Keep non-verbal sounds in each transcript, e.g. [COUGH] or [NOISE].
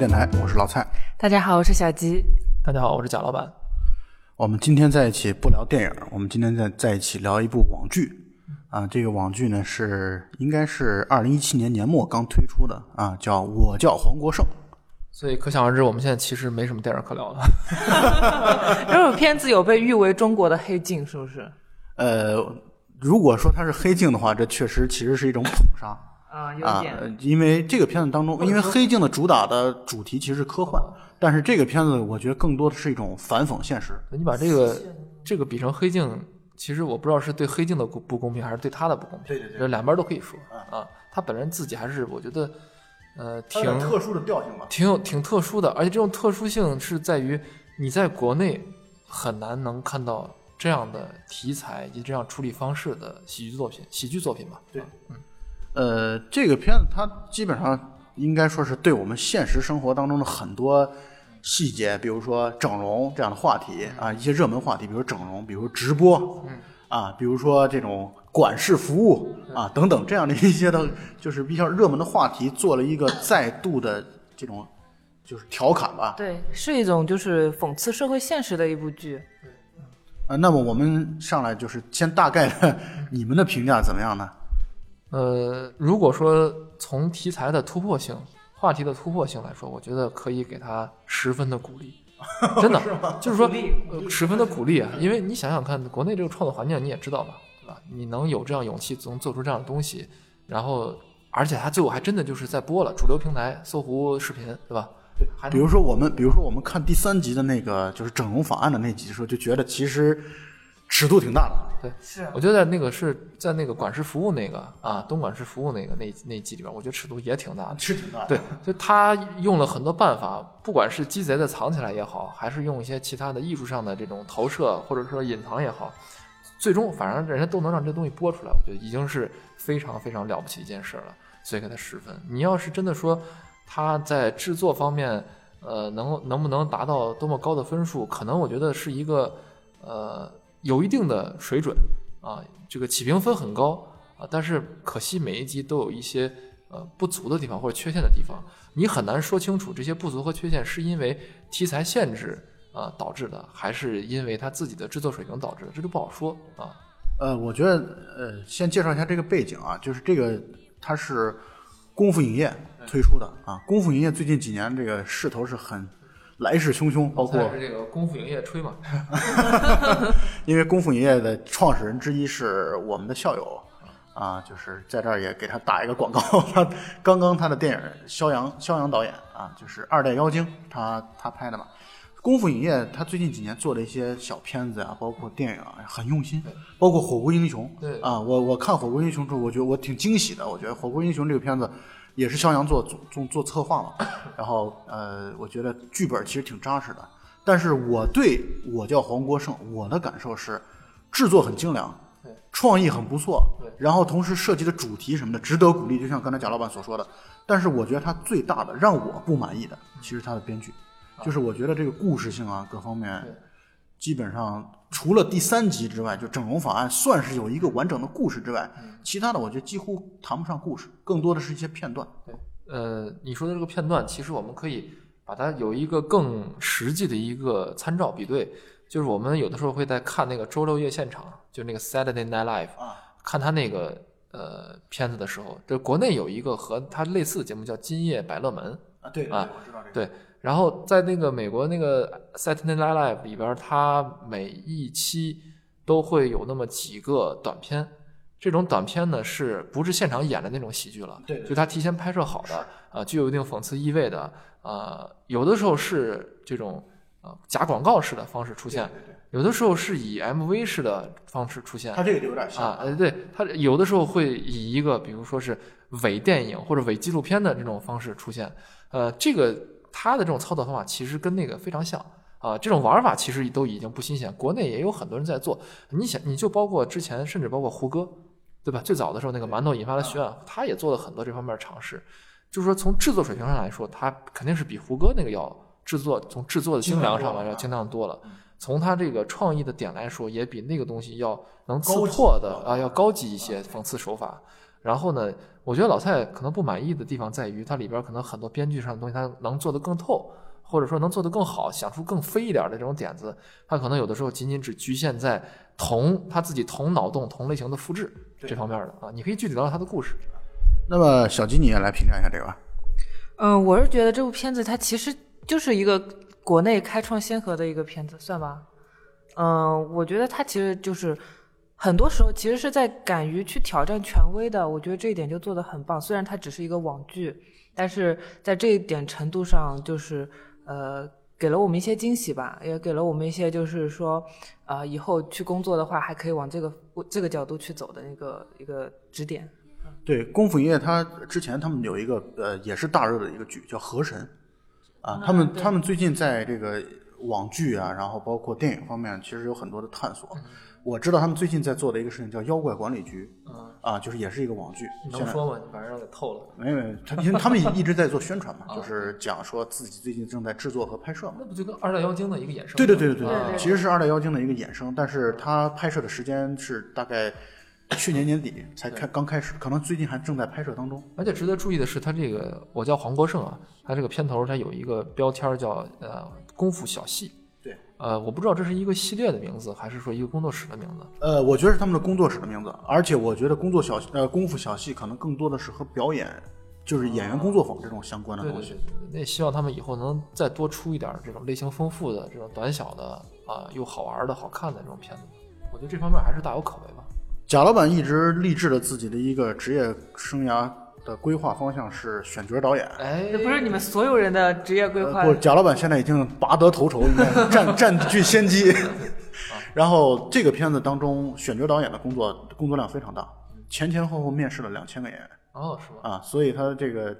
妙电台，我是老蔡。大家好，我是小吉。大家好，我是贾老板。我们今天在一起不聊电影，我们今天在在一起聊一部网剧。啊，这个网剧呢是应该是二零一七年年末刚推出的啊，叫《我叫黄国胜》。所以可想而知，我们现在其实没什么电影可聊了。[LAUGHS] [LAUGHS] 这部片子有被誉为中国的黑镜，是不是？呃，如果说它是黑镜的话，这确实其实是一种捧杀啊，有啊点。，因为这个片子当中，因为黑镜的主打的主题其实是科幻，但是这个片子我觉得更多的是一种反讽现实。你把这个这个比成黑镜，其实我不知道是对黑镜的不不公平，还是对他的不公平。对对对两边都可以说啊。他本人自己还是我觉得，呃，挺特殊的调性吧。挺有挺特殊的，而且这种特殊性是在于你在国内很难能看到这样的题材以及这样处理方式的喜剧作品，喜剧作品吧。对呃，这个片子它基本上应该说是对我们现实生活当中的很多细节，比如说整容这样的话题啊，一些热门话题，比如整容，比如直播，啊，比如说这种管事服务啊等等这样的一些的，就是比较热门的话题，做了一个再度的这种就是调侃吧。对，是一种就是讽刺社会现实的一部剧。呃，那么我们上来就是先大概的 [LAUGHS] 你们的评价怎么样呢？呃，如果说从题材的突破性、话题的突破性来说，我觉得可以给他十分的鼓励，[LAUGHS] 真的，就是说呃十分的鼓励啊！[LAUGHS] 因为你想想看，国内这个创作环境你也知道吧，对吧？你能有这样勇气，能做出这样的东西，然后而且他最后还真的就是在播了主流平台搜狐视频，对吧？对，还比如说我们，比如说我们看第三集的那个就是整容法案的那集的时候，就觉得其实尺度挺大的。对，是我觉得那个是在那个管事服务那个啊，东莞市服务那个那那一集里边，我觉得尺度也挺大的。是挺大的。对，就他用了很多办法，不管是鸡贼的藏起来也好，还是用一些其他的艺术上的这种投射或者说隐藏也好，最终反正人家都能让这东西播出来，我觉得已经是非常非常了不起一件事了，所以给他十分。你要是真的说他在制作方面，呃，能能不能达到多么高的分数，可能我觉得是一个呃有一定的水准啊，这个起评分很高啊，但是可惜每一集都有一些呃不足的地方或者缺陷的地方，你很难说清楚这些不足和缺陷是因为题材限制啊、导致的，还是因为他自己的制作水平导致的，这就不好说啊。呃，我觉得呃，先介绍一下这个背景啊，就是这个它是功夫影业推出的啊。功夫影业最近几年这个势头是很来势汹汹，包括是这个功夫影业吹嘛，[LAUGHS] 因为功夫影业的创始人之一是我们的校友啊，就是在这儿也给他打一个广告。他刚刚他的电影肖阳肖阳导演啊，就是《二代妖精》，他他拍的嘛。功夫影业他最近几年做的一些小片子啊，包括电影啊，很用心，包括《火锅英雄》对啊，我我看《火锅英雄》之后，我觉得我挺惊喜的。我觉得《火锅英雄》这个片子也是肖阳做做做做策划嘛，[COUGHS] 然后呃，我觉得剧本其实挺扎实的。但是我对我叫黄国胜，我的感受是，制作很精良对，创意很不错对，然后同时涉及的主题什么的值得鼓励，就像刚才贾老板所说的。但是我觉得他最大的让我不满意的，其实他的编剧，就是我觉得这个故事性啊各方面，基本上除了第三集之外，就整容法案算是有一个完整的故事之外，其他的我觉得几乎谈不上故事，更多的是一些片段。呃，你说的这个片段，其实我们可以把它有一个更实际的一个参照比对，就是我们有的时候会在看那个周六夜现场，就那个 Saturday Night Live，啊看他那个呃片子的时候，这国内有一个和他类似的节目叫《今夜百乐门》，啊，对啊我知道这个。对，然后在那个美国那个 Saturday Night Live 里边儿，它每一期都会有那么几个短片。这种短片呢，是不是现场演的那种喜剧了？对对就他提前拍摄好的，啊、具有一定讽刺意味的，呃，有的时候是这种呃假广告式的方式出现，对对有的时候是以 MV 式的方式出现。它这个就有点像啊，呃，对，它有的时候会以一个比如说是伪电影或者伪纪录片的这种方式出现，呃，这个它的这种操作方法其实跟那个非常像啊，这种玩法其实都已经不新鲜，国内也有很多人在做。你想，你就包括之前，甚至包括胡歌，对吧？最早的时候那个馒头引发了血案，他也做了很多这方面的尝试。就是说，从制作水平上来说，它肯定是比胡歌那个要制作从制作的精良上来要精良多了。从他这个创意的点来说，也比那个东西要能刺破的啊要高级一些讽刺手法。然后呢，我觉得老蔡可能不满意的地方在于，它里边可能很多编剧上的东西，他能做得更透，或者说能做得更好，想出更飞一点的这种点子，他可能有的时候仅仅只局限在同他自己同脑洞、同类型的复制这方面的啊。你可以具体聊聊他的故事。那么小吉，你也来评价一下这个吧。嗯，我是觉得这部片子它其实就是一个国内开创先河的一个片子，算吧。嗯，我觉得它其实就是很多时候其实是在敢于去挑战权威的，我觉得这一点就做得很棒。虽然它只是一个网剧，但是在这一点程度上，就是呃给了我们一些惊喜吧，也给了我们一些就是说，呃以后去工作的话还可以往这个这个角度去走的那个一个指点。对，功夫影业它之前他们有一个呃也是大热的一个剧叫《河神》，啊，他们对他们最近在这个网剧啊，然后包括电影方面，其实有很多的探索。我知道他们最近在做的一个事情叫《妖怪管理局》，啊，就是也是一个网剧。能说吗？你把人给透了。没有没有，他因为他们一直在做宣传嘛，[LAUGHS] 就是讲说自己最近正在制作和拍摄嘛。那不就跟二代妖精的一个衍生？对对对对对对其实是二代妖精的一个衍生，但是它拍摄的时间是大概去年年底才开刚开始，可能最近还正在拍摄当中。而且值得注意的是，他这个我叫黄国胜啊，他这个片头他有一个标签儿叫呃功夫小戏。对，呃，我不知道这是一个系列的名字，还是说一个工作室的名字。呃，我觉得是他们的工作室的名字，而且我觉得工作小呃功夫小戏可能更多的是和表演，就是演员工作坊这种相关的东西。对对对，那也希望他们以后能再多出一点儿这种类型丰富的、这种短小的啊、又好玩的、好看的这种片子。我觉得这方面还是大有可为吧。贾老板一直立志了自己的一个职业生涯的规划方向是选角导演。哎，这不是你们所有人的职业规划呃不，贾老板现在已经拔得头筹，应该占占据先机。[LAUGHS] 然后这个片子当中，选角导演的工作工作量非常大，前前后后面试了两千个演员哦，是吗？啊，所以他这个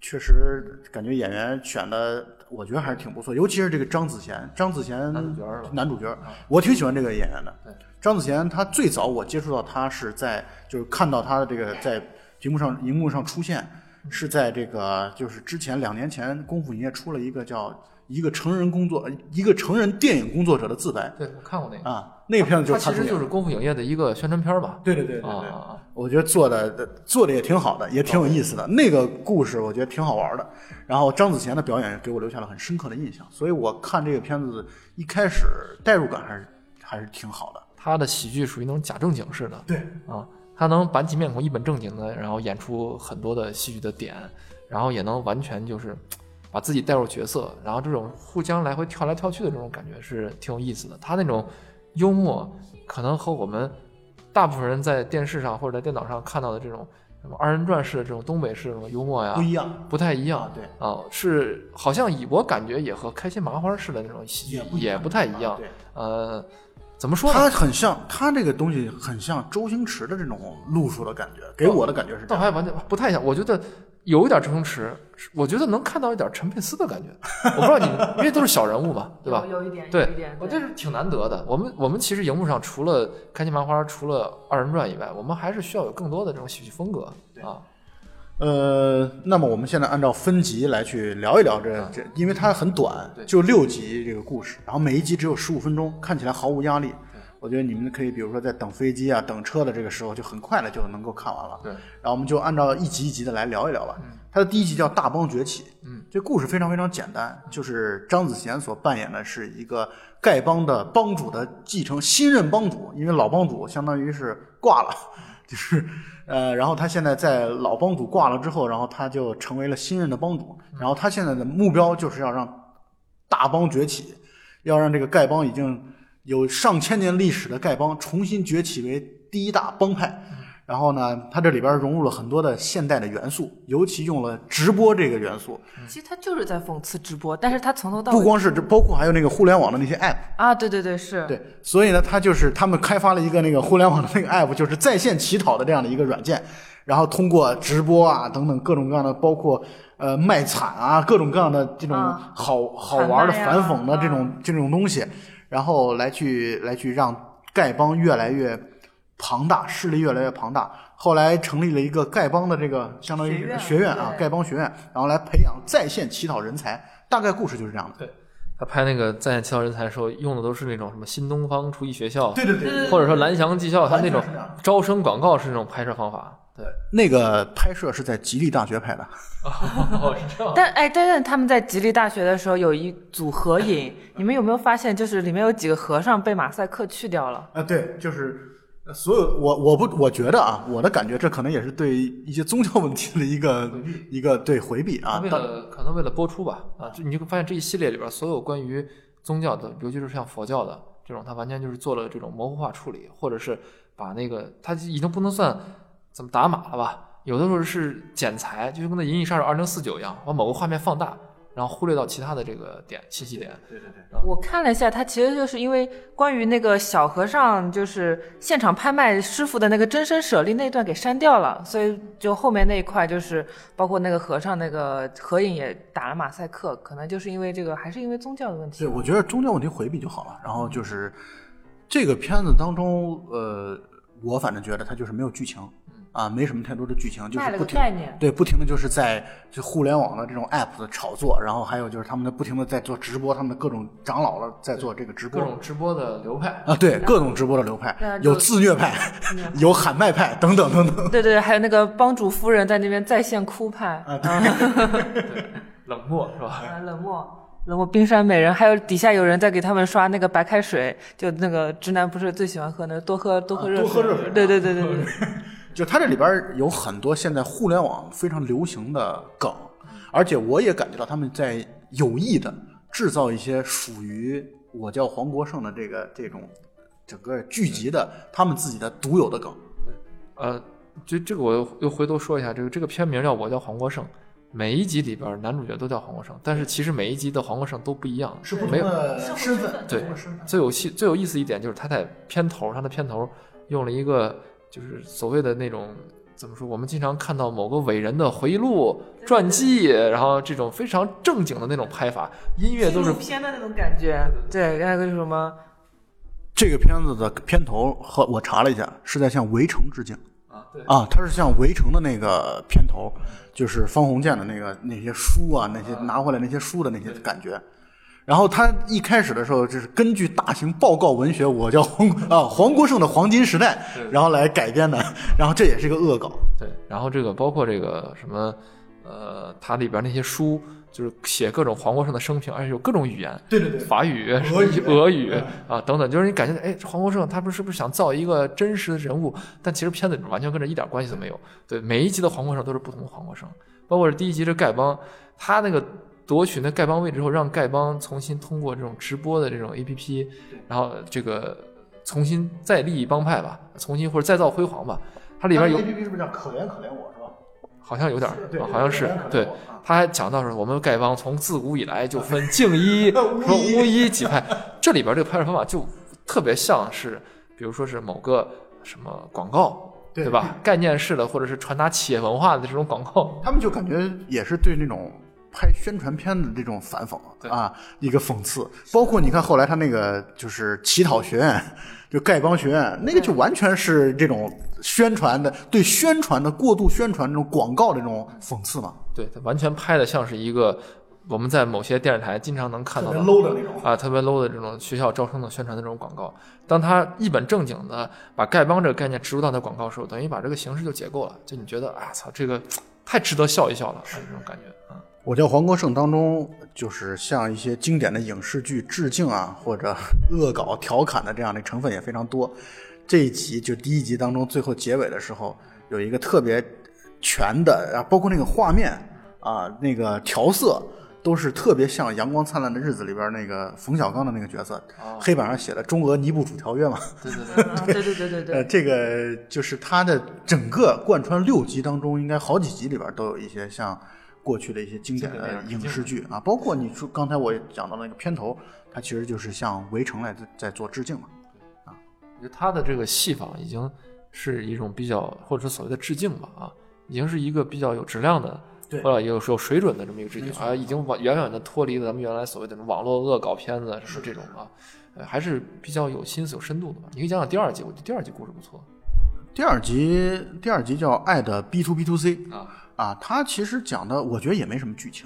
确实感觉演员选的，我觉得还是挺不错，尤其是这个张子贤，张子贤男主角男主角，我挺喜欢这个演员的对。张子贤他最早我接触到他是在就是看到他的这个在屏幕上荧幕上出现，是在这个就是之前两年前功夫影业出了一个叫一个成人工作一个成人电影工作者的自白对，我看过那个。啊，那个片子就是他其实就是功夫影业的一个宣传片儿吧。对对对对啊！我觉得做的做的也挺好的，也挺有意思的。那个故事我觉得挺好玩的。然后张子贤的表演给我留下了很深刻的印象，所以我看这个片子一开始代入感还是还是挺好的。他的喜剧属于那种假正经式的，对啊，他能板起面孔一本正经的，然后演出很多的戏剧的点，然后也能完全就是把自己带入角色，然后这种互相来回跳来跳去的这种感觉是挺有意思的。他那种幽默，可能和我们大部分人在电视上或者在电脑上看到的这种什么二人转式的这种东北式这种幽默呀不，一样，不太一样啊。对啊，是好像以我感觉也和开心麻花式的那种喜剧也不也不太一样。对，呃，怎么说呢？他很像他这个东西很像周星驰的这种路数的感觉，给我的感觉是这样。倒还完全不太像，我觉得有一点周星驰，我觉得能看到一点陈佩斯的感觉。[LAUGHS] 我不知道你们，因为都是小人物嘛，对吧？有有一点，有对一点，，我这是挺难得的。我们我们其实荧幕上除了开心麻花，除了二人转以外，我们还是需要有更多的这种喜剧风格啊。呃，那么我们现在按照分级来去聊一聊这这，因为它很短，就六集这个故事，然后每一集只有十五分钟，看起来毫无压力。我觉得你们可以，比如说在等飞机啊、等车的这个时候，就很快的就能够看完了。对，然后我们就按照一集一集的来聊一聊吧。它的第一集叫《大邦崛起》，嗯，这故事非常非常简单，就是张子贤所扮演的是一个丐帮的帮主的继承新任帮主，因为老帮主相当于是挂了，就是呃，然后他现在在老帮主挂了之后，然后他就成为了新任的帮主，然后他现在的目标就是要让大帮崛起，要让这个丐帮已经有上千年历史的丐帮重新崛起为第一大帮派。然后呢，它这里边融入了很多的现代的元素，尤其用了直播这个元素，其实它就是在讽刺直播，但是它从头到尾不光是这，包括还有那个互联网的那些 app。啊，对对对，是，对，所以呢，它就是他们开发了一个那个互联网的那个 app，就是在线乞讨的这样的一个软件，然后通过直播啊等等各种各样的，包括呃卖惨啊各种各样的这种嗯好、好玩的反讽的这种、这种东西，然后来去来去让丐帮越来越庞大，势力越来越庞大。后来成立了一个丐帮的这个相当于学院学院啊，丐帮学院，然后来培养在线乞讨人才。大概故事就是这样的。对他拍那个在线乞讨人才的时候，用的都是那种什么新东方厨艺学校，对对对，或者说蓝翔技校，他那种招生广告是那种拍摄方法。对，那个拍摄是在吉利大学拍的，哦，是这样。[LAUGHS] 但哎，但是他们在吉利大学的时候有一组合影，你们有没有发现，就是里面有几个和尚被马赛克去掉了？啊，对，就是呃所有我我不我觉得啊，我的感觉这可能也是对一些宗教问题的一个一个对回避啊为。了可能为了播出吧，啊，就你就会发现这一系列里边所有关于宗教的，尤其是像佛教的这种，它完全就是做了这种模糊化处理，或者是把那个它已经不能算怎么打码了吧，有的时候是剪裁，就跟那《银翼杀手二零四九》一样，把某个画面放大，然后忽略到其他的这个点信息点。对对对，我看了一下，它其实就是因为关于那个小和尚就是现场拍卖师傅的那个真身舍利那一段给删掉了，所以就后面那一块就是包括那个和尚那个合影也打了马赛克，可能就是因为这个还是因为宗教的问题对，。我觉得宗教问题回避就好了。然后就是这个片子当中，呃，我反正觉得它就是没有剧情啊，没什么太多的剧情，就是不停对不停的就是在就互联网的这种 app 的炒作，然后还有就是他们的不停的在做直播，他们的各种长老了在做这个直播各种直播的流派，啊，对各种直播的流派有自虐派，有喊麦派等等等等。对对，还有那个帮主夫人在那边在线哭派，啊 [LAUGHS] 冷漠是吧？啊，冷漠，冷漠冰山美人，还有底下有人在给他们刷那个白开水，就那个直男不是最喜欢喝那个多喝多喝热水，多喝热水对对对对对，就它这里边有很多现在互联网非常流行的梗，而且我也感觉到他们在有意的制造一些属于我叫黄国胜的这个这种整个剧集的他们自己的独有的梗。呃，就这个我又又回头说一下，这个这个片名叫《我叫黄国胜》，每一集里边男主角都叫黄国胜，但是其实每一集的黄国胜都不一样，是不同没有的身份，对。最有戏最有意思一点就是他在片头，他的片头用了一个就是所谓的那种怎么说，我们经常看到某个伟人的回忆录、传记，然后这种非常正经的那种拍法，音乐都是纪录片的那种感觉，对，还有个什么，这个片子的片头和我查了一下，是在向《围城》致敬啊，对，啊，它是向《围城》的那个片头，就是方鸿渐的那个那些书啊，那些拿回来那些书的那些感觉。然后他一开始的时候就是根据大型报告文学《我叫黄 [LAUGHS] 啊黄国胜的黄金时代》，然后来改编的，然后这也是一个恶搞。对，然后这个包括这个什么，呃，它里边那些书就是写各种黄国胜的生平，而且有各种语言，对对对。法语、俄语。俄语啊等等，就是你感觉哎，黄国胜他不是不是想造一个真实的人物，但其实片子里面完全跟这一点关系都没有。对，每一集的黄国胜都是不同的黄国胜，包括是第一集这丐帮，他那个夺取那丐帮位置后，让丐帮重新通过这种直播的这种 APP，然后这个重新再立帮派吧，重新或者再造辉煌吧。它里边有 A P P 是不是叫可怜可怜我是吧？好像有点好像是对。他还讲到说，我们丐帮从自古以来就分净一 [LAUGHS] 和巫医几派，这里边这个拍摄方法就特别像是，比如说是某个什么广告，对对吧？[LAUGHS] 概念式的或者是传达企业文化的这种广告，他们就感觉也是对那种拍宣传片的这种反讽对啊，一个讽刺。包括你看后来他那个就是乞讨学院，就丐帮学院，那个就完全是这种宣传的对宣传的过度宣传这种广告的这种讽刺嘛，对，他完全拍的像是一个我们在某些电视台经常能看到的 low 的那种。啊，特别 low 的这种学校招生的宣传的这种广告，当他一本正经的把丐帮这个概念植入到他广告的时候，等于把这个形式就解构了，就你觉得啊操，这个太值得笑一笑了，是这种感觉啊。我叫黄国胜当中，就是向一些经典的影视剧致敬啊，或者 [LAUGHS] 恶搞、调侃的这样的成分也非常多。这一集就第一集当中最后结尾的时候，有一个特别全的啊，包括那个画面啊，那个调色都是特别像《阳光灿烂的日子》里边那个冯小刚的那个角色，黑板上写的中俄尼布楚条约嘛。对对对，[LAUGHS] 啊对对对对呃，对，这个就是它的整个贯穿六集当中，应该好几集里边都有一些像过去的一些经典的影视剧啊，包括你说刚才我也讲到那个片头，它其实就是向《围城》来在在做致敬嘛。啊。我觉得他的这个戏法已经是一种比较，或者说所谓的致敬吧啊，已经是一个比较有质量的，对或者有有水准的这么一个致敬啊，已经完远远的脱离了咱们原来所谓的网络恶搞片子什么这种啊，呃，还是比较有心思、有深度的吧。你可以讲讲第二集，我觉得第二集故事不错。第二集，第二集叫《爱的 B to B to C》啊，啊，他其实讲的我觉得也没什么剧情，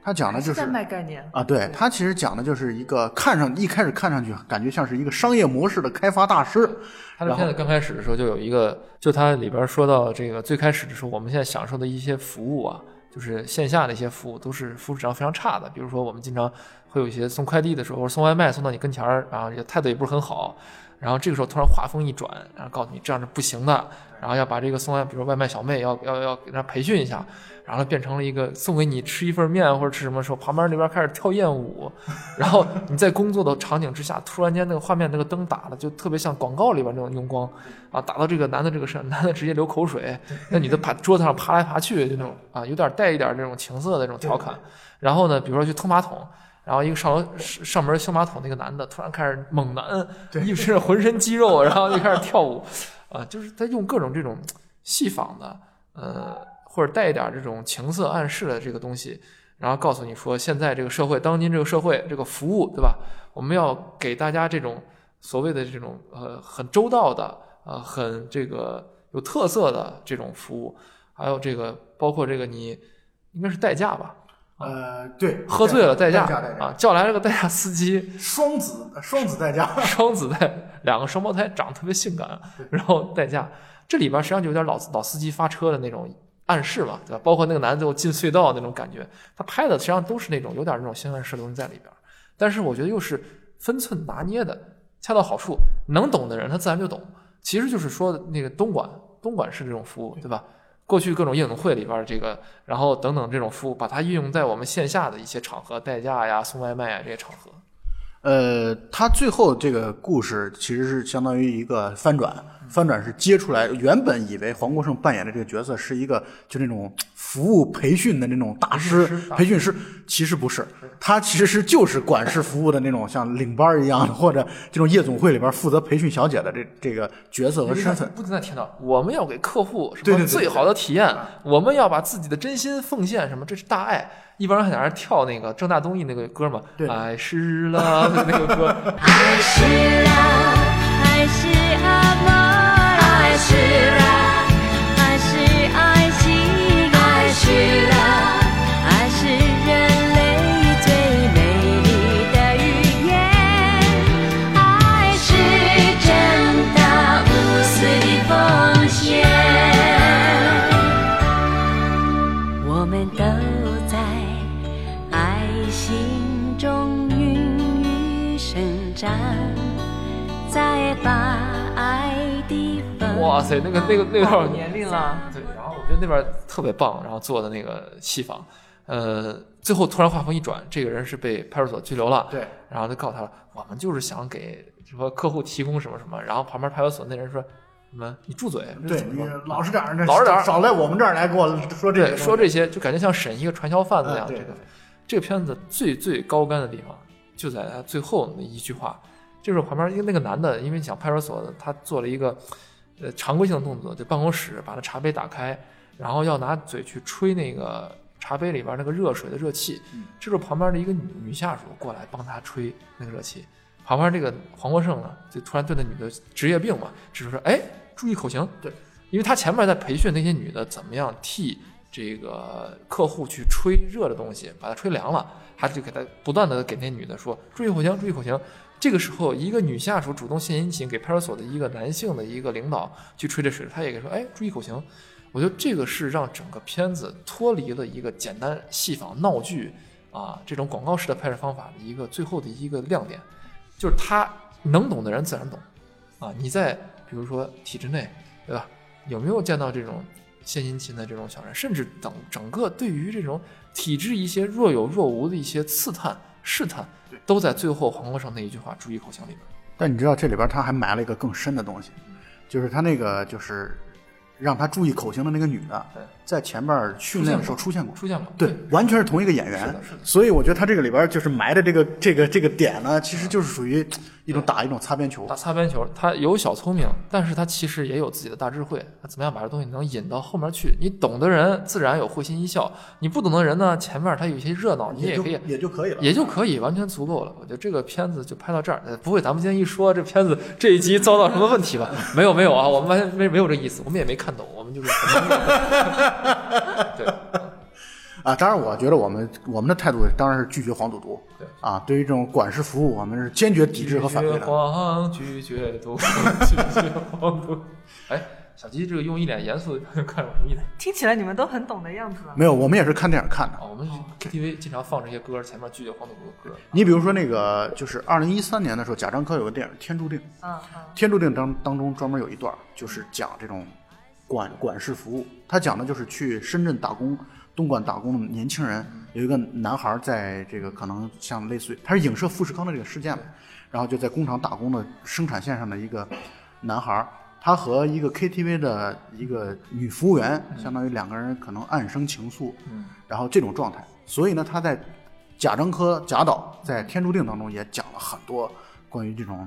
他讲的就是在卖概念。啊，对他其实讲的就是一个看上一开始看上去感觉像是一个商业模式的开发大师，他的片子刚开始的时候就有一个，就它里边说到这个最开始的时候，我们现在享受的一些服务啊，就是线下的一些服务都是服务质量非常差的。比如说我们经常会有一些送快递的时候，或者送外卖送到你跟前儿，然后也态度也不是很好，然后这个时候突然话风一转，然后告诉你这样是不行的，然后要把这个送外，比如外卖小妹要要要给他培训一下。然后变成了一个送给你吃一份面或者吃什么时候，旁边那边开始跳艳舞，然后你在工作的场景之下，突然间那个画面那个灯打的就特别像广告里边那种用光，啊，打到这个男的这个身，[LAUGHS] 男的直接流口水，那女的爬桌子上爬来爬去，就那种啊，有点带一点这种情色的这种调侃。然后呢，比如说去通马桶，然后一个上楼上门修马桶那个男的突然开始猛男，[LAUGHS] 一身浑身肌肉，[LAUGHS] 然后就开始跳舞，啊，就是他用各种这种戏仿的，呃。或者带一点这种情色暗示的这个东西，然后告诉你说，现在这个社会，当今这个社会，这个服务，对吧？我们要给大家这种所谓的这种呃很周到的，呃很这个有特色的这种服务，还有这个包括这个你应该是代驾吧？呃，对，喝醉了代驾啊，叫来了个代驾司机，双子双子代驾，[LAUGHS] 双子代两个双胞胎长得特别性感，然后代驾，这里边实际上就有点老老司机发车的那种。暗示嘛，对吧？包括那个男的最后进隧道那种感觉，他拍的实际上都是那种有点那种性暗示的东西在里边。但是我觉得又是分寸拿捏的恰到好处，能懂的人他自然就懂。其实就是说那个东莞，东莞式这种服务，对吧？过去各种夜总会里边这个，然后等等这种服务，把它运用在我们线下的一些场合，代驾呀、送外卖呀这些场合。呃，他最后这个故事其实是相当于一个翻转。翻转是接出来，原本以为黄国胜扮演的这个角色是一个就那种服务培训的那种大师、培训师，其实不是，他其实是就是管事服务的那种像领班一样的，[LAUGHS] 或者这种夜总会里边负责培训小姐的这这个角色和身份。不停在听到我们要给客户什么最好的体验，我们要把自己的真心奉献，什么这是大爱。一帮人还在那跳那个郑大东艺那个歌嘛，爱是了 [LAUGHS] 那个歌。爱是了，爱是阿妈。是把爱的。哇塞，那个那个那段年龄了，对，然后我觉得那边特别棒，然后做的那个戏仿，呃，最后突然话锋一转，这个人是被派出所拘留了，对，然后就告诉他了，我们就是想给什么客户提供什么什么，然后旁边派出所那人说什么，你住嘴，对你老实点儿，老实点儿，少来我们这儿来给我说这说这些，就感觉像审一个传销贩子一样。这个这个片子最最高干的地方就在他最后那一句话，就是旁边因为那个男的，因为想派出所的，他做了一个。呃，常规性的动作，就办公室把那茶杯打开，然后要拿嘴去吹那个茶杯里边那个热水的热气。这时候旁边的一个女女下属过来帮他吹那个热气。旁边这个黄国胜呢，就突然对那女的职业病嘛，只是说，哎，注意口型。对，因为他前面在培训那些女的怎么样替这个客户去吹热的东西，把它吹凉了，他就给他不断的给那女的说，注意口型，注意口型。这个时候，一个女下属主动献殷勤，给派出所的一个男性的一个领导去吹这水，他也给说：“哎，注意口型。”我觉得这个是让整个片子脱离了一个简单戏仿闹剧啊这种广告式的拍摄方法的一个最后的一个亮点，就是他能懂的人自然懂啊。你在比如说体制内，对吧？有没有见到这种献殷勤的这种小人？甚至等整个对于这种体制一些若有若无的一些刺探试探。都在最后黄国胜那一句话“注意口型”里边，但你知道这里边他还埋了一个更深的东西，就是他那个就是让他注意口型的那个女的，在前面训练的时候出现过，出现过，对，完全是同一个演员，是的，是的。所以我觉得他这个里边就是埋的这个这个这个点呢，其实就是属于。一种打一种擦边球，打擦边球，他有小聪明，但是他其实也有自己的大智慧。他怎么样把这东西能引到后面去？你懂的人自然有会心一笑，你不懂的人呢，前面他有些热闹，你也可以，也就可以了，也就可以，完全足够了。我觉得这个片子就拍到这儿，不会，咱们今天一说这片子这一集遭到什么问题吧？[LAUGHS] 没有，没有啊，我们完全没没有这意思，我们也没看懂，我们就是。[LAUGHS] 对。啊，当然，我觉得我们我们的态度当然是拒绝黄赌毒。对啊，对于这种管事服务，我们是坚决抵制和反对拒绝的。黄，拒绝毒，[LAUGHS] 拒绝黄赌。哎，小鸡这个用一脸严肃的表情看着我什么意思？听起来你们都很懂的样子啊。没有，我们也是看电影看的。啊，我们 KTV 经常放这些歌，前面拒绝黄赌毒的歌。你比如说那个，就是二零一三年的时候，贾樟柯有个电影《天注定》，《嗯嗯天注定当》当中专门有一段，就是讲这种管管事服务。他讲的就是去深圳打工、东莞打工的年轻人，有一个男孩在这个可能像类似于，他是影射富士康的这个事件嘛，然后就在工厂打工的生产线上的一个男孩，他和一个 KTV 的一个女服务员，相当于两个人可能暗生情愫，嗯，然后这种状态，所以呢，他在贾樟柯贾导在《天注定》当中也讲了很多关于这种，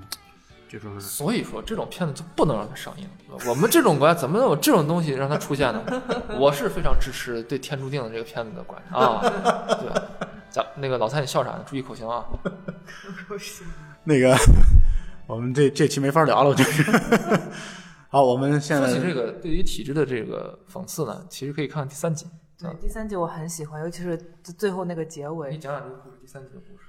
这就是所以说这种片子就不能让它上映。我们这种国家怎么能有这种东西让它出现呢？[LAUGHS] 我是非常支持对《天注定》的这个片子的观点啊。对，咱那个老蔡你笑啥呢？注意口型啊。[LAUGHS] 那个，我们这这期没法聊了，就是。好，我们现在说起这个对于体制的这个讽刺呢，其实可以看第三集。对，第三集我很喜欢，尤其是最后那个结尾你尾。讲讲这个故事，第三集的故事。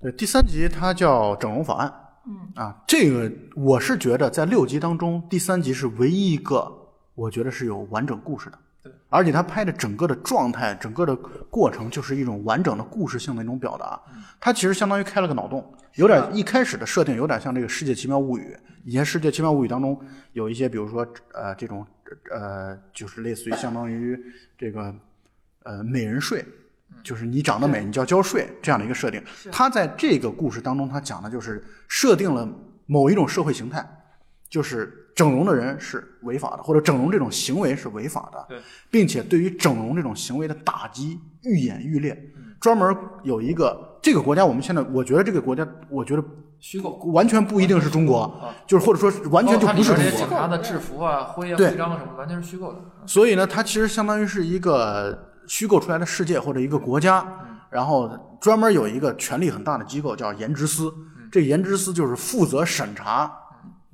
对第三集，它叫整容法案。嗯啊，这个我是觉得在六集当中，第三集是唯一一个我觉得是有完整故事的。对，而且他拍的整个的状态，整个的过程就是一种完整的故事性的一种表达。他其实相当于开了个脑洞，有点一开始的设定有点像这个《世界奇妙物语》。以前《世界奇妙物语》当中有一些，比如说呃这种呃就是类似于相当于这个呃美人税，就是你长得美，你就要交税这样的一个设定。他在这个故事当中，他讲的就是设定了某一种社会形态，就是整容的人是违法的，或者整容这种行为是违法的对，并且对于整容这种行为的打击愈演愈烈。专门有一个这个国家，我们现在我觉得这个国家，我觉得虚构，完全不一定是中国，就是或者说完全就不是中包括它里边这些警国。察的制服啊、徽啊、对徽章啊什么，完全是虚构的。所以呢，它其实相当于是一个虚构出来的世界或者一个国家，然后专门有一个权力很大的机构叫颜值司，这颜值司就是负责审查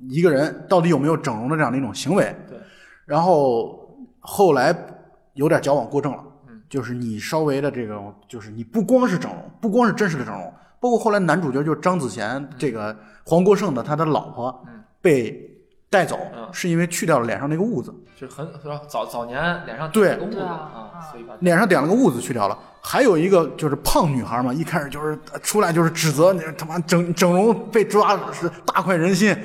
一个人到底有没有整容的这样的一种行为。对，然后后来有点矫枉过正了，就是你稍微的这种，就是你不光是整容，不光是真实的整容，包括后来男主角就是张子贤这个黄国胜的他的老婆被带走，嗯是因为去掉了脸上那个痦子。就是很是吧？早早年脸上对点了个痦子对啊啊，所以把脸上点了个痦子去掉了。还有一个就是胖女孩嘛，一开始就是呃出来就是指责你他妈整整容被抓是大快人心，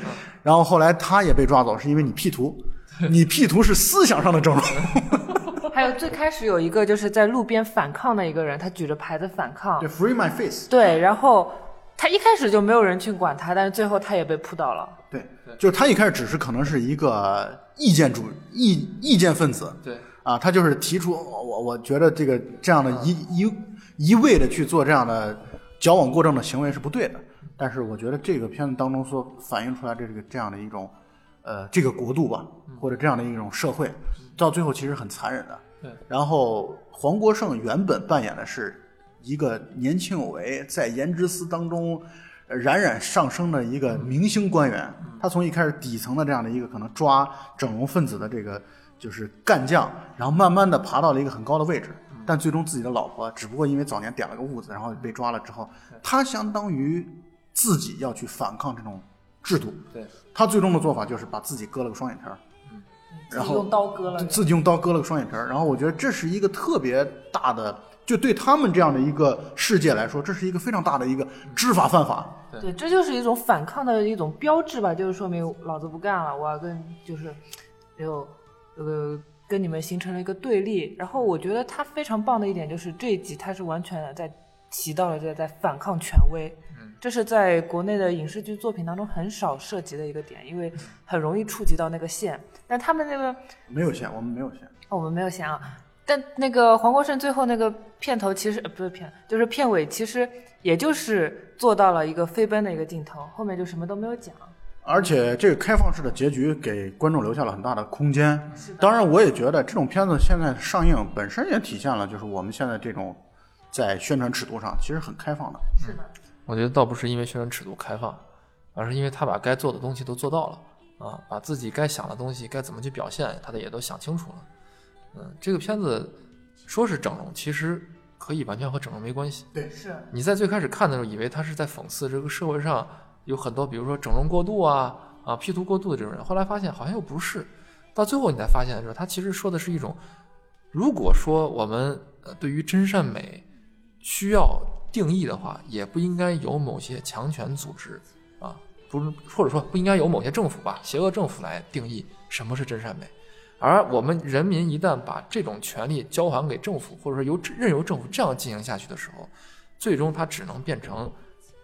然后后来她也被抓走，是因为你 P 图，[LAUGHS] 你 P 图是思想上的整容。[LAUGHS] 还有最开始有一个就是在路边反抗的一个人，他举着牌子反抗对，，Free my face，对，然后他一开始就没有人去管他，但是最后他也被扑倒了。对，就是他一开始只是可能是一个意见主意意见分子对啊，他就是提出我我我觉得这个这样的一一一味的去做这样的矫枉过正的行为是不对的。但是我觉得这个片子当中所反映出来的这个这样的一种呃这个国度吧，或者这样的一种社会，到最后其实很残忍的。对，然后黄国胜原本扮演的是一个年轻有为，在颜值司当中呃冉冉上升的一个明星官员。他从一开始底层的这样的一个可能抓整容分子的这个就是干将，然后慢慢的爬到了一个很高的位置。但最终自己的老婆只不过因为早年点了个痦子，然后被抓了之后，他相当于自己要去反抗这种制度。对，他最终的做法就是把自己割了个双眼皮儿。然后自己用刀割了。自己用刀割了个双眼皮儿，然后我觉得这是一个特别大的，就对他们这样的一个世界来说，这是一个非常大的一个知法犯法。对，这就是一种反抗的一种标志吧，就是说明老子不干了，我要跟就是有呃跟你们形成了一个对立。然后我觉得他非常棒的一点就是这一集他是完全的在提到了在在反抗权威，这是在国内的影视剧作品当中很少涉及的一个点，因为很容易触及到那个线。但他们那个没有线，我们没有线。哦，我们没有线啊。但那个黄国胜最后那个片头其实、呃、不是片，就是片尾，其实也就是做到了一个飞奔的一个镜头，后面就什么都没有讲。而且这个开放式的结局给观众留下了很大的空间。当然，我也觉得这种片子现在上映本身也体现了，就是我们现在这种在宣传尺度上其实很开放的。是的，我觉得倒不是因为宣传尺度开放，而是因为他把该做的东西都做到了啊，把自己该想的东西该怎么去表现，他的也都想清楚了。嗯，这个片子说是整容，其实可以完全和整容没关系。对是你在最开始看的时候，以为他是在讽刺这个社会上有很多，比如说整容过度啊啊 P 图过度的这种人，后来发现好像又不是，到最后你才发现的时候，他其实说的是一种，如果说我们呃对于真善美需要定义的话，也不应该由某些强权组织啊，不是或者说不应该由某些政府吧，邪恶政府来定义什么是真善美。而我们人民一旦把这种权利交还给政府，或者说由任由政府这样进行下去的时候，最终它只能变成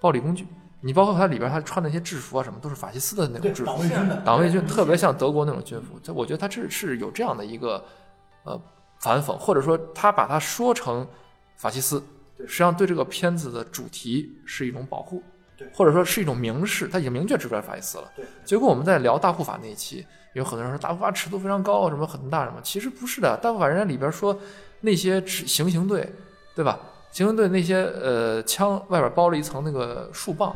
暴力工具。你包括它里边它穿那些制服啊，什么都是法西斯的那种制服，党卫军的党卫军特别像德国那种军服。这我觉得它这是有这样的一个呃反讽，或者说他把它说成法西斯，实际上对这个片子的主题是一种保护，对或者说是一种明示，他已经明确指出来法西斯了。对，结果我们在聊大护法那一期，有很多人说大护法尺度非常高，什么很大什么，其实不是的。大护法人家里边说那些指行刑队，对吧？行刑队那些呃枪外边包了一层那个树棒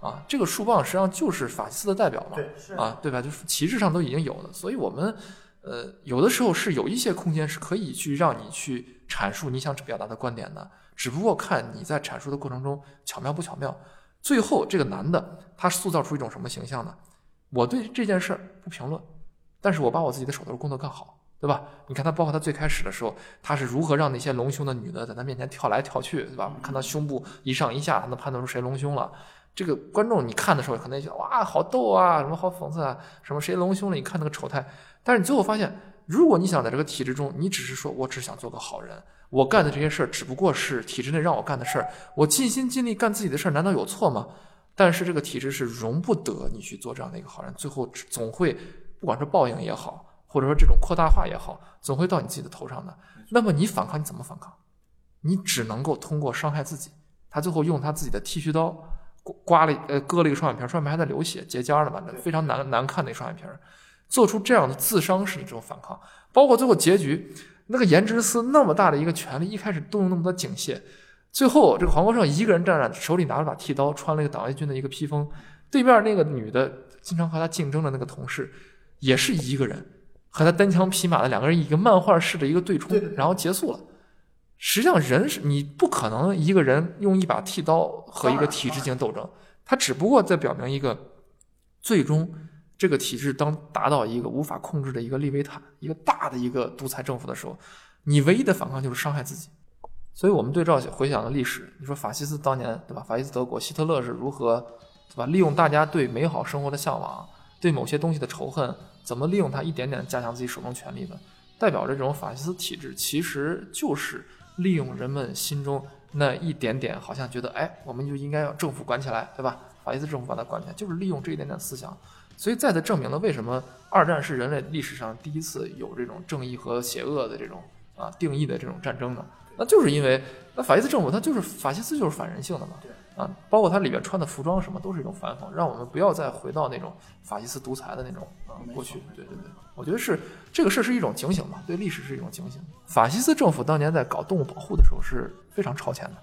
啊，这个树棒实际上就是法西斯的代表嘛，对啊，对吧？就是旗帜上都已经有了，所以我们呃有的时候是有一些空间是可以去让你去阐述你想表达的观点的，只不过看你在阐述的过程中巧妙不巧妙。最后这个男的他塑造出一种什么形象呢？我对这件事儿不评论，但是我把我自己的手头工作干好，对吧？你看他，包括他最开始的时候，他是如何让那些隆胸的女的在他面前跳来跳去，对吧？看他胸部一上一下，他能判断出谁隆胸了。这个观众你看的时候可能也觉得哇，好逗啊，什么好讽刺啊，什么谁隆胸了？你看那个丑态。但是你最后发现，如果你想在这个体制中，你只是说我只想做个好人，我干的这些事儿只不过是体制内让我干的事儿，我尽心尽力干自己的事儿，难道有错吗？但是这个体制是容不得你去做这样的一个好人，最后总会，不管是报应也好，或者说这种扩大化也好，总会到你自己的头上的。那么你反抗，你怎么反抗？你只能够通过伤害自己。他最后用他自己的剃须刀刮刮了呃割了一个双眼皮儿，双眼皮还在流血结痂了，反正非常难难看的一个双眼皮儿，做出这样的自伤式的这种反抗，包括最后结局，那个颜值司那么大的一个权力，一开始动用那么多警械，最后这个黄国胜一个人站着，手里拿着把剃刀，穿了一个党卫军的一个披风，对面那个女的经常和他竞争的那个同事，也是一个人和他单枪匹马的两个人一个漫画式的一个对冲，然后结束了。实际上，人是你不可能一个人用一把剃刀和一个体制进行斗争，他只不过在表明一个，最终这个体制当达到一个无法控制的一个利维坦，一个大的一个独裁政府的时候，你唯一的反抗就是伤害自己。所以我们对照回想的历史，你说法西斯当年对吧？法西斯德国，希特勒是如何对吧？利用大家对美好生活的向往，对某些东西的仇恨，怎么利用它一点点加强自己手中权力呢？代表着这种法西斯体制，其实就是利用人们心中那一点点，好像觉得哎，我们就应该要政府管起来，对吧？法西斯政府把它管起来，就是利用这一点点思想。所以再次证明了为什么二战是人类历史上第一次有这种正义和邪恶的这种啊定义的这种战争呢？那就是因为那法西斯政府它就是法西斯就是反人性的嘛，啊，包括它里边穿的服装什么都是一种反讽，让我们不要再回到那种法西斯独裁的那种啊过去。对对对，我觉得是这个事是一种警醒吧，对历史是一种警醒。法西斯政府当年在搞动物保护的时候是非常超前的，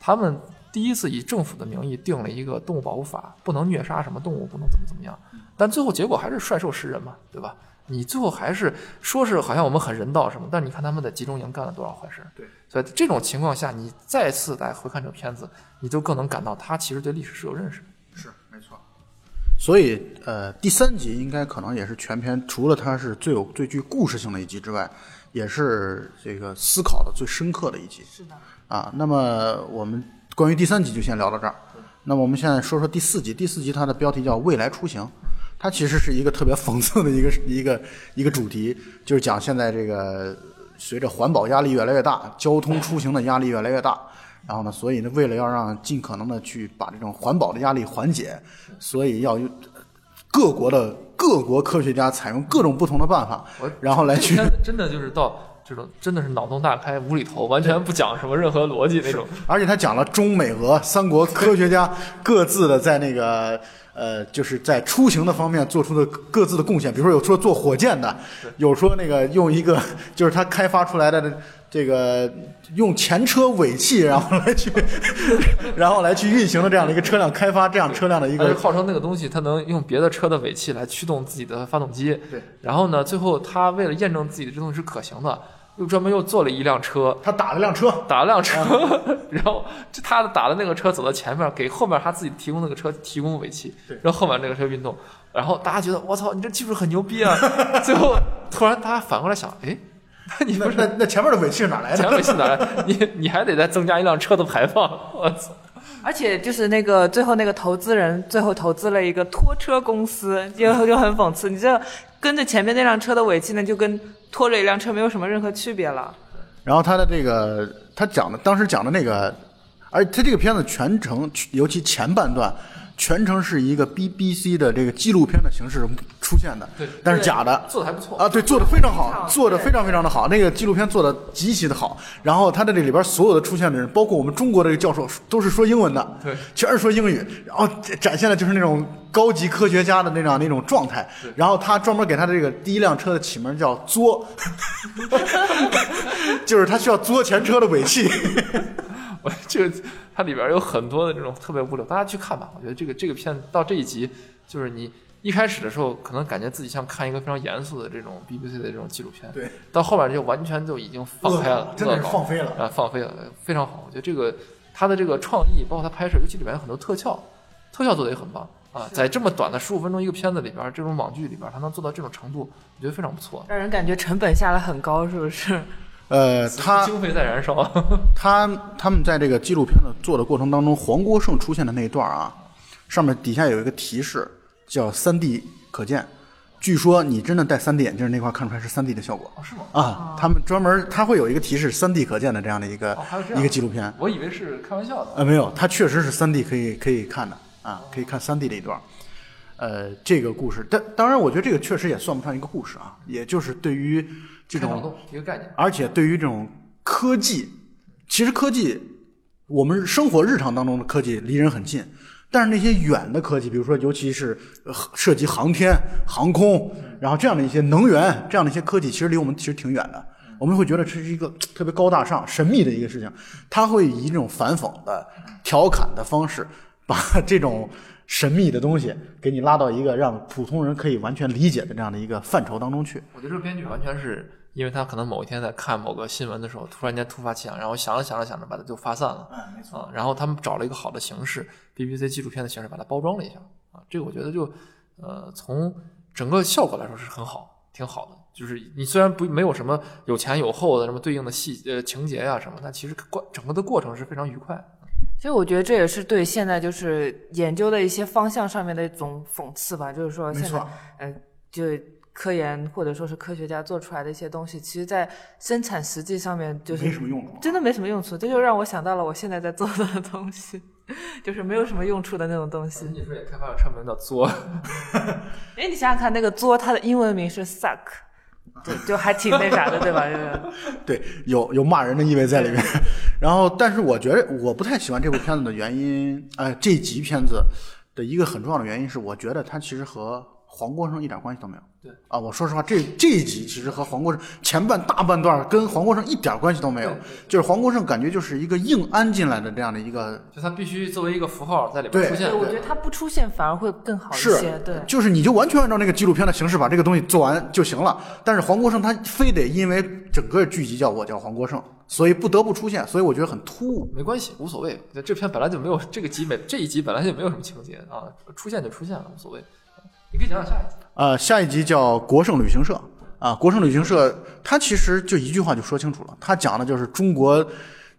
他们第一次以政府的名义定了一个动物保护法，不能虐杀什么动物，不能怎么怎么样，但最后结果还是率兽食人嘛，对吧？你最后还是说是好像我们很人道什么，但你看他们在集中营干了多少坏事？对，所以这种情况下，你再次来回看这个片子，你就更能感到他其实对历史是有认识的。是没错。所以，呃，第三集应该可能也是全片除了它是最有最具故事性的一集之外，也是这个思考的最深刻的一集是的，啊。那么我们关于第三集就先聊到这儿。那么我们现在说说第四集，第四集它的标题叫《未来出行》，它其实是一个特别讽刺的一个 [LAUGHS] 一个一个主题，就是讲现在这个随着环保压力越来越大，交通出行的压力越来越大。然后呢，所以呢，为了要让尽可能的去把这种环保的压力缓解，所以要用各国的各国科学家采用各种不同的办法，然后来去真的就是到这种真的是脑洞大开、无厘头，完全不讲什么任何逻辑那种。而且他讲了中美俄三国科学家各自的在那个呃，就是在出行的方面做出的各自的贡献。比如说有说做火箭的，有说那个用一个 [LAUGHS] 就是他开发出来的这个用前车尾气，然后来去 [LAUGHS] 然后来去运行的这样的一个车辆，开发这样车辆的一个号称那个东西，它能用别的车的尾气来驱动自己的发动机。对。然后呢，最后他为了验证自己的这东西是可行的，又专门又做了一辆车，他打了辆车，打了辆车，[LAUGHS] 然后就他打的那个车走到前面，给后面他自己提供那个车提供尾气对，让后面那个车运动。然后大家觉得我操，你这技术很牛逼啊！[LAUGHS] 最后突然大家反过来想，哎，那你不是那那那前面的尾气是哪来的？前尾气哪来？你你还得再增加一辆车的排放，我操！[LAUGHS] 而且就是那个最后那个投资人最后投资了一个拖车公司，就就很讽刺。你这跟着前面那辆车的尾气呢，就跟拖着一辆车没有什么任何区别了。然后他的这个他讲的当时讲的那个，而且他这个片子全程，尤其前半段，全程是一个 BBC 的这个纪录片的形式出现的，对但是假的。做的还不错啊，对，做的非常好，做的非常非常的好。那个纪录片做的极其的好，然后他在这里边所有的出现的人，包括我们中国的这个教授，都是说英文的，对，全是说英语，然后展现的就是那种高级科学家的那样那种状态。然后他专门给他的这个第一辆车的起名叫“作”，[LAUGHS] 就是他需要作前车的尾气。我这个它里边有很多的这种特别无聊，大家去看吧。我觉得这个这个片到这一集，就是你一开始的时候可能感觉自己像看一个非常严肃的这种 BBC 的这种纪录片，对，到后面就完全就已经放开了，真的是放飞了啊，放飞了，非常好。我觉得这个他的这个创意，包括他拍摄，尤其里面有很多特效，特效做的也很棒啊。在这么短的十五分钟一个片子里边，这种网剧里边，它能做到这种程度，我觉得非常不错。让人感觉成本下的很高，是不是？呃，他经费在燃烧，[LAUGHS] 他他们在这个纪录片的做的过程当中，黄国胜出现的那一段啊，上面底下有一个提示叫“三 D 可见”，据说你真的戴三 D 眼镜那块看出来是三 D 的效果哦，是吗？啊。他们专门他会有一个提示“三 D 可见”的这样的一个、一个纪录片。我以为是开玩笑的。呃，没有，他确实是三 D 可以可以看的啊，可以看三 D 的一段。呃，这个故事，但当然，我觉得这个确实也算不上一个故事啊，也就是对于这种一个概念，而且对于这种科技，其实科技，我们生活日常当中的科技离人很近，但是那些远的科技，比如说尤其是呃涉及航天、航空，然后这样的一些能源，这样的一些科技，其实离我们其实挺远的。我们会觉得这是一个特别高大上、神秘的一个事情，他会以这种反讽的、调侃的方式，把 [LAUGHS] 这种神秘的东西给你拉到一个让普通人可以完全理解的这样的一个范畴当中去。我觉得这个编剧完全是因为他可能某一天在看某个新闻的时候，突然间突发奇想，然后想着想着想着把它就发散了。嗯，没错。啊，然后他们找了一个好的形式，BBC 纪录片的形式把它包装了一下啊，这个我觉得就呃从整个效果来说是很好，挺好的。就是你虽然不没有什么有前有后的什么对应的细呃情节呀、什么，但其实过整个的过程是非常愉快。其实我觉得这也是对现在就是研究的一些方向上面的一种讽刺吧，就是说现在没错，嗯、就科研或者说是科学家做出来的一些东西，其实在生产实际上面就是没什么用处。真的没什么用处，这就让我想到了我现在在做的 [LAUGHS] 东西，就是没有什么用处的那种东西。你说也开发了专门的作，[LAUGHS] 哎，你想想看，那个作它的英文名是 suck，就就还挺那啥的，对吧？就是 [LAUGHS] 对，有有骂人的意味在里面。然后，但是我觉得我不太喜欢这部片子的原因，呃，这集片子的一个很重要的原因是，我觉得它其实和黄国生一点关系都没有。对啊，我说实话，这这一集其实和黄国胜前半大半段跟黄国胜一点关系都没有，就是黄国胜感觉就是一个硬安进来的这样的一个就他必须作为一个符号在里边出现对，。我觉得他不出现反而会更好一是些。对，就是你就完全按照那个纪录片的形式把这个东西做完就行了。但是黄国胜他非得因为整个剧集叫我叫黄国胜，所以不得不出现，所以我觉得很突兀。没关系，无所谓。这片本来就没有这个集本这一集本来就没有什么情节啊，出现就出现了，无所谓。你可以讲讲下一集。呃，下一集叫国盛旅行社啊，国盛旅行社，它其实就一句话就说清楚了，它讲的就是中国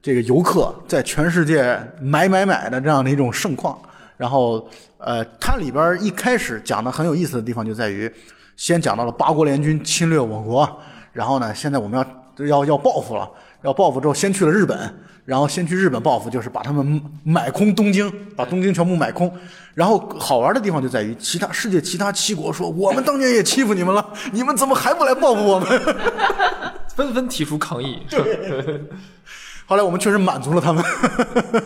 这个游客在全世界买买买的这样的一种盛况。然后，呃，它里边一开始讲的很有意思的地方就在于，先讲到了八国联军侵略我国，然后呢，现在我们要要要报复了，要报复之后先去了日本，然后先去日本报复，就是把他们买空东京，把东京全部买空。然后好玩的地方就在于，其他世界其他七国说，我们当年也欺负你们了，[LAUGHS] 你们怎么还不来报复我们？[LAUGHS] 纷纷提出抗议。后来我们确实满足了他们。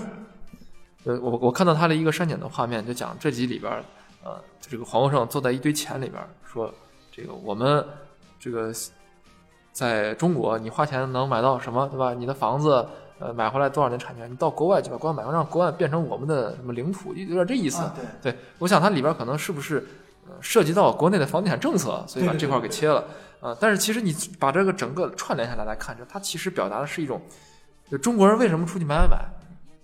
[LAUGHS] 呃，我我看到他的一个删减的画面，就讲这集里边儿，呃，这个黄国胜坐在一堆钱里边，说这个我们这个在中国你花钱能买到什么，对吧？你的房子呃买回来多少年产权，你到国外去把国外买回来，让国外变成我们的什么领土，有点这意思。啊对对，我想它里边可能是不是呃涉及到国内的房地产政策，所以把这块给切了。呃，但是其实你把这个整个串联下来来看，就它其实表达的是一种，就中国人为什么出去买买买，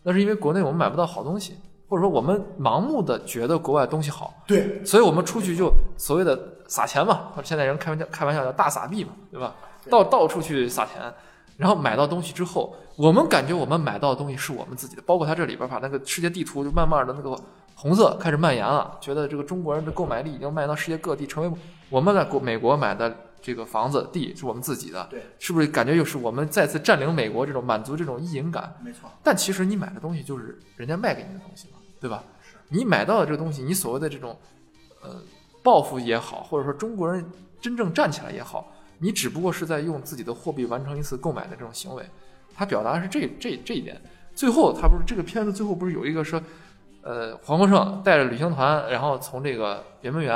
那是因为国内我们买不到好东西，或者说我们盲目的觉得国外东西好，对，所以我们出去就所谓的撒钱嘛，或者现在人开玩笑开玩笑叫大撒币嘛，对吧？到到处去撒钱，然后买到东西之后，我们感觉我们买到的东西是我们自己的，包括它这里边把那个世界地图就慢慢的那个红色开始蔓延了，觉得这个中国人的购买力已经蔓延到世界各地，成为我们在国美国买的这个房子地是我们自己的，对，是不是感觉又是我们再次占领美国这种满足这种意淫感？没错，但其实你买的东西就是人家卖给你的东西嘛，对吧？你买到的这个东西，你所谓的这种，呃，报复也好，或者说中国人真正站起来也好，你只不过是在用自己的货币完成一次购买的这种行为，它表达的是这这这一点。最后，他不是这个片子最后不是有一个说，呃，黄国胜带着旅行团，然后从这个圆明园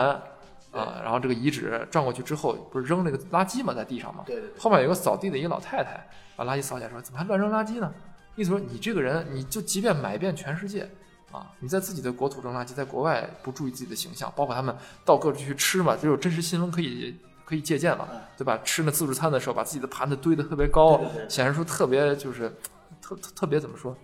啊，然后这个遗址转过去之后，不是扔那个垃圾嘛，在地上嘛，对对对，后面有个扫地的一个老太太，把垃圾扫起来说：“怎么还乱扔垃圾呢？”意思说你这个人，你就即便买遍全世界啊，你在自己的国土扔垃圾，在国外不注意自己的形象，包括他们到各地去吃嘛，就有真实新闻可以可以借鉴了，对吧？吃那自助餐的时候，把自己的盘子堆得特别高，对对对显示出特别就是特特特别怎么说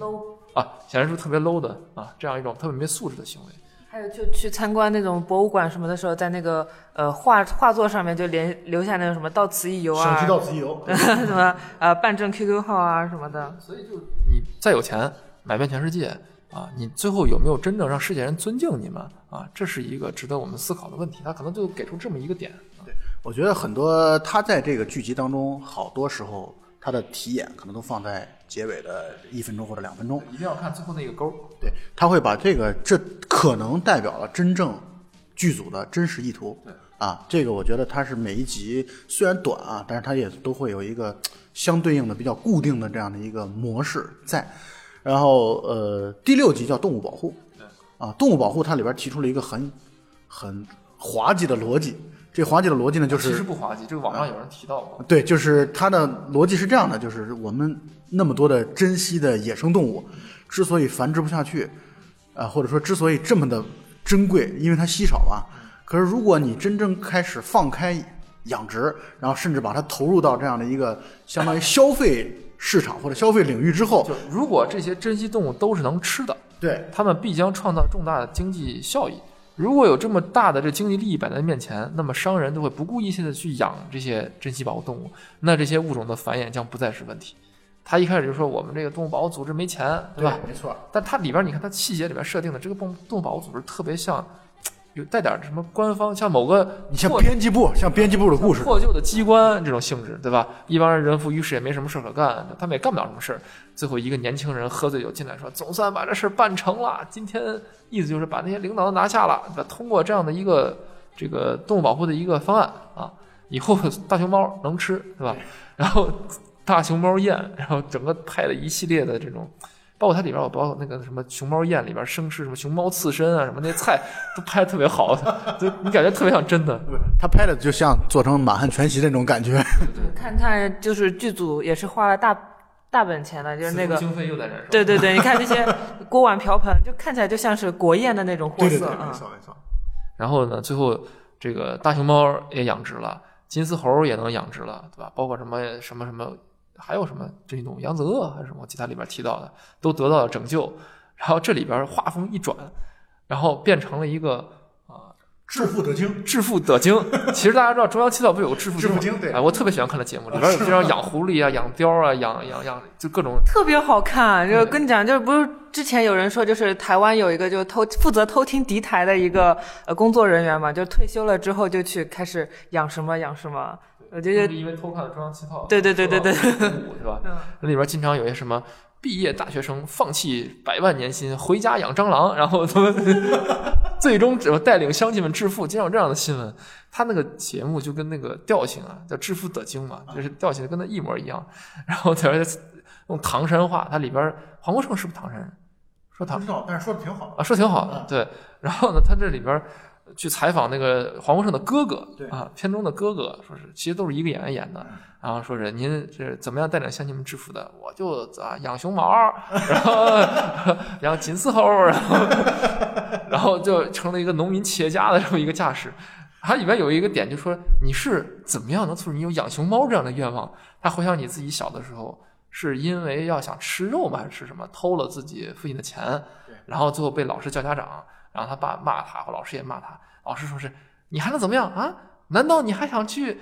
low。啊？显示出特别 low 的啊这样一种特别没素质的行为。还有就去参观那种博物馆什么的时候，在那个呃画画作上面就连留下那种什么到此一游啊，省区到此一游，[LAUGHS] 什么呃办证 QQ 号啊什么的。所以就你再有钱买遍全世界啊，你最后有没有真正让世界人尊敬你们啊？这是一个值得我们思考的问题。他可能就给出这么一个点。对我觉得很多他在这个剧集当中，好多时候他的题眼可能都放在结尾的一分钟或者两分钟。一定要看最后那个勾。对，他会把这个，这可能代表了真正剧组的真实意图。对啊，这个我觉得它是每一集虽然短啊，但是它也都会有一个相对应的比较固定的这样的一个模式在。然后呃，第六集叫动物保护。啊，动物保护它里边提出了一个很很滑稽的逻辑。这滑稽的逻辑呢，就是其实不滑稽，这个网上有人提到过。对，就是它的逻辑是这样的，就是我们那么多的珍稀的野生动物，之所以繁殖不下去，啊、或者说之所以这么的珍贵，因为它稀少嘛。可是如果你真正开始放开养殖，然后甚至把它投入到这样的一个相当于消费市场或者消费领域之后就，如果这些珍稀动物都是能吃的，对它们必将创造重大的经济效益。如果有这么大的这经济利益摆在面前，那么商人都会不顾一切的去养这些珍稀保护动物，那这些物种的繁衍将不再是问题。他一开始就说我们这个动物保护组织没钱，对吧？没错，但它里边你看它细节里边设定的这个动动物保护组织特别像，有带点什么官方，像某个你像破编辑部，像编辑部的故事，破旧的机关这种性质，对吧？一帮人人浮于事，也没什么事可干，他们也干不了什么事儿。最后一个年轻人喝醉酒进来说：“总算把这事儿办成了。今天意思就是把那些领导都拿下了？通过这样的一个这个动物保护的一个方案啊，以后大熊猫能吃，对吧？然后大熊猫宴，然后整个拍了一系列的这种。”包括它里边有包括那个什么熊猫宴里边生吃什么熊猫刺身啊，什么那些菜都拍的特别好，就你感觉特别像真的。[LAUGHS] 他拍的就像做成满汉全席那种感觉。看看就是剧组也是花了大大本钱的，就是那个经费又在这儿。对对对，你看这些锅碗瓢盆，就看起来就像是国宴的那种货色啊。错没错。然后呢，最后这个大熊猫也养殖了，金丝猴也能养殖了，对吧？包括什么什么什么，还有什么珍稀动物，扬子鳄还是什么？其他里边提到的，都得到了拯救。然后这里边画风一转，然后变成了一个啊致富得经，致富得经。其实大家知道中央七套不是有个致富致富经对哎，我特别喜欢看的节目，里边有经常养狐狸啊、养貂啊、养养养，就各种特别好看，就跟你讲，就是不是之前有人说，就是台湾有一个就偷负责偷听敌台的一个呃工作人员嘛，就退休了之后就去开始养什么养什么，我就是因为偷看了中央七套，对对对对对是吧？那里边经常有些什么毕业大学生放弃百万年薪回家养蟑螂，然后他们 [LAUGHS] 最终只带领乡亲们致富，经常有这样的新闻。他那个节目就跟那个调性啊，叫《致富得经》嘛，就是调性跟他一模一样。然后在这用唐山话，它里边黄国胜是不是唐山人？说唐知道，但是说的挺好。啊，说挺好的，对。然后呢，他这里边儿去采访那个黄国胜的哥哥，对啊，片中的哥哥，说是其实都是一个演员演的。然后说是您是怎么样带领乡亲们致富的？我就啊养熊猫，[LAUGHS] 然后养金丝猴，然后 [LAUGHS] 然后就成了一个农民企业家的这么一个架势。它里边有一个点，就说你是怎么样能促使你有养熊猫这样的愿望？他回想你自己小的时候，是因为要想吃肉吗？还是吃什么？偷了自己父亲的钱，然后最后被老师叫家长，然后他爸骂他，或老师也骂他。老师说是你还能怎么样啊？难道你还想去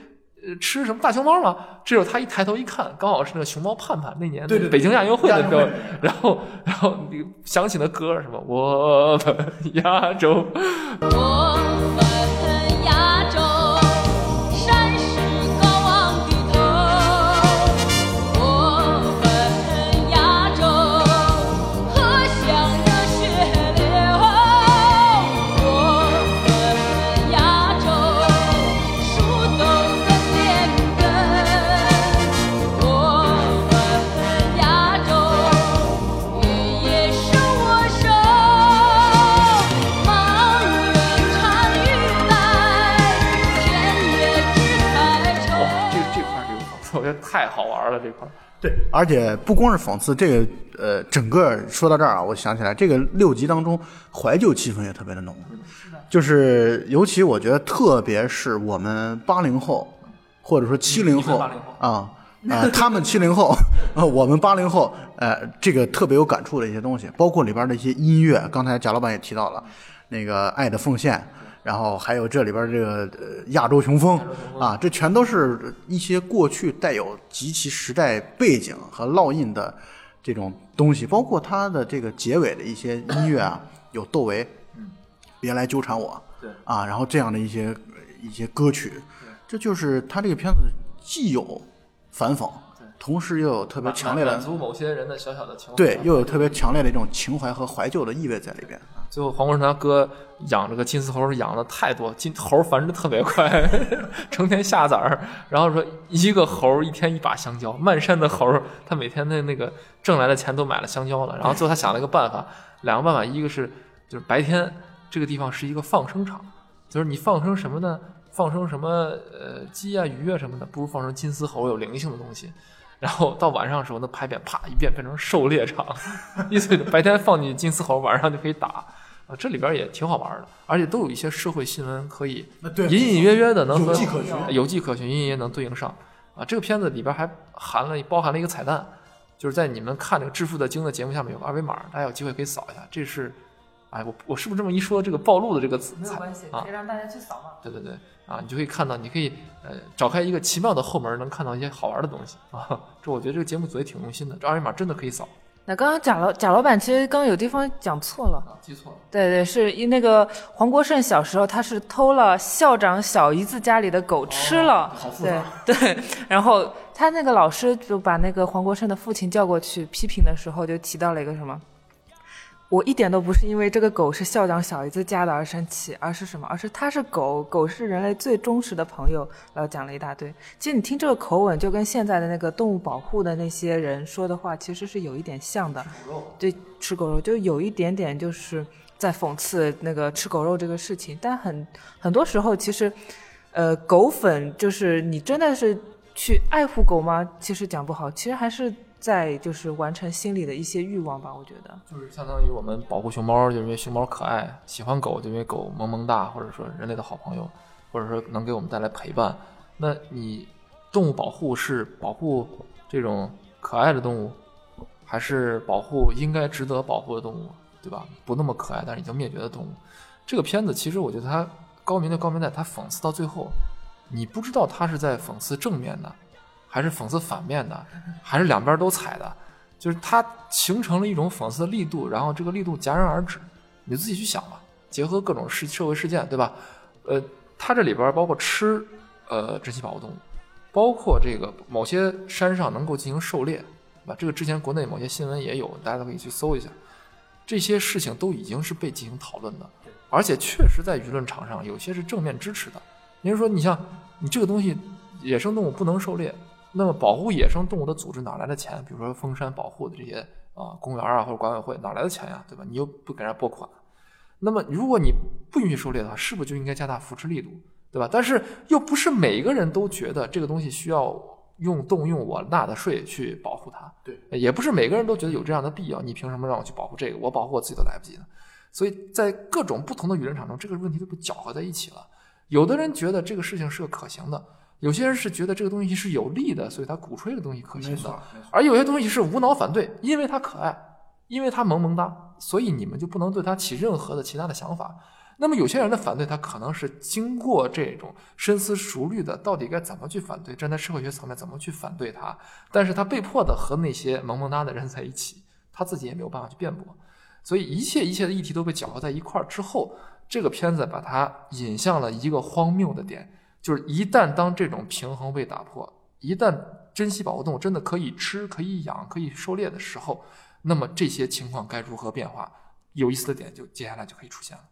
呃吃什么大熊猫吗？这时候他一抬头一看，刚好是那个熊猫盼盼那年对对对北京亚运会的时候然后然后那个响起那歌什么我们亚洲。我太好玩了，这块儿。对，而且不光是讽刺，这个呃，整个说到这儿啊，我想起来，这个六集当中怀旧气氛也特别的浓，就是尤其我觉得，特别是我们八零后或者说七零后你们80后啊啊，他们七零后，[LAUGHS] 呃，我们八零后，呃，这个特别有感触的一些东西，包括里边的一些音乐，刚才贾老板也提到了，那个《爱的奉献》。然后还有这里边这个呃亚洲雄风啊，这全都是一些过去带有极其时代背景和烙印的这种东西，包括它的这个结尾的一些音乐啊，有窦唯，别来纠缠我，对啊，然后这样的一些一些歌曲，这就是他这个片子既有反讽，同时又有特别强烈的满足某些人的小小的情怀。对，又有特别强烈的一种情怀和怀旧的意味在里边。最后黄国成他哥养这个金丝猴养的太多，金猴繁殖特别快，[LAUGHS] 成天下崽儿。然后说一个猴一天一把香蕉，漫山的猴，他每天的那个挣来的钱都买了香蕉了。然后最后他想了一个办法，两个办法，一个是就是白天这个地方是一个放生场，就是你放生什么呢？放生什么呃鸡啊鱼啊什么的，不如放生金丝猴有灵性的东西。然后到晚上的时候，那牌匾啪一变变成狩猎场，意思白天放进金丝猴，晚上就可以打。啊，这里边也挺好玩的，而且都有一些社会新闻可以隐隐约约的能和有迹可循有迹可循，隐隐约约能对应上。啊，这个片子里边还含了包含了一个彩蛋，就是在你们看这个《致富的经》的节目下面有个二维码，大家有机会可以扫一下。这是，哎，我我是不是这么一说，这个暴露的这个词彩啊可以？让大家去扫嘛。对对对，啊，你就可以看到，你可以呃找开一个奇妙的后门，能看到一些好玩的东西啊。这我觉得这个节目组也挺用心的，这二维码真的可以扫那刚刚贾老贾老板其实刚刚有地方讲错了，啊，记错了。对对，是因那个黄国胜小时候他是偷了校长小姨子家里的狗吃了，好复对对，然后他那个老师就把那个黄国胜的父亲叫过去批评的时候，就提到了一个什么。我一点都不是因为这个狗是校长小姨子家的而生气，而是什么？而是它是狗，狗是人类最忠实的朋友。然后讲了一大堆。其实你听这个口吻，就跟现在的那个动物保护的那些人说的话，其实是有一点像的。对，吃狗肉就有一点点就是在讽刺那个吃狗肉这个事情。但很很多时候，其实，呃，狗粉就是你真的是去爱护狗吗？其实讲不好，其实还是在就是完成心里的一些欲望吧。我觉得。就是相当于我们保护熊猫，就因为熊猫可爱；喜欢狗，就因为狗萌萌哒，或者说人类的好朋友，或者说能给我们带来陪伴。那你动物保护是保护这种可爱的动物，还是保护应该值得保护的动物，对吧？不那么可爱，但是已经灭绝的动物。这个片子其实我觉得它高明就高明在它讽刺到最后，你不知道它是在讽刺正面的，还是讽刺反面的，还是两边都踩的。就是它形成了一种讽刺的力度，然后这个力度戛然而止，你就自己去想吧。结合各种事社会事件，对吧？呃，它这里边包括吃呃珍稀保护动物，包括这个某些山上能够进行狩猎，对吧？这个之前国内某些新闻也有，大家都可以去搜一下。这些事情都已经是被进行讨论的，而且确实在舆论场上有些是正面支持的。也就是说，你像你这个东西，野生动物不能狩猎，那么保护野生动物的组织哪来的钱？比如说封山保护的这些啊公园啊或者管委会哪来的钱呀、对吧？你又不给人家拨款，那么如果你不允许狩猎的话，是不是就应该加大扶持力度，对吧？但是又不是每个人都觉得这个东西需要用动用我纳的税去保护它，对，也不是每个人都觉得有这样的必要。你凭什么让我去保护这个？我保护我自己都来不及呢。所以在各种不同的舆论场中，这个问题都被搅和在一起了。有的人觉得这个事情是个可行的，有些人是觉得这个东西是有利的，所以他鼓吹这个东西可行的而有些东西是无脑反对，因为它可爱，因为它萌萌哒，所以你们就不能对它起任何的其他的想法。那么有些人的反对，他可能是经过这种深思熟虑的，到底该怎么去反对，站在社会学层面怎么去反对他，但是他被迫的和那些萌萌哒的人在一起，他自己也没有办法去辩驳，所以一切一切的议题都被搅和在一块儿之后，这个片子把它引向了一个荒谬的点，就是一旦当这种平衡被打破，一旦珍稀保护动物真的可以吃、可以养、可以狩猎的时候，那么这些情况该如何变化？有意思的点就接下来就可以出现了。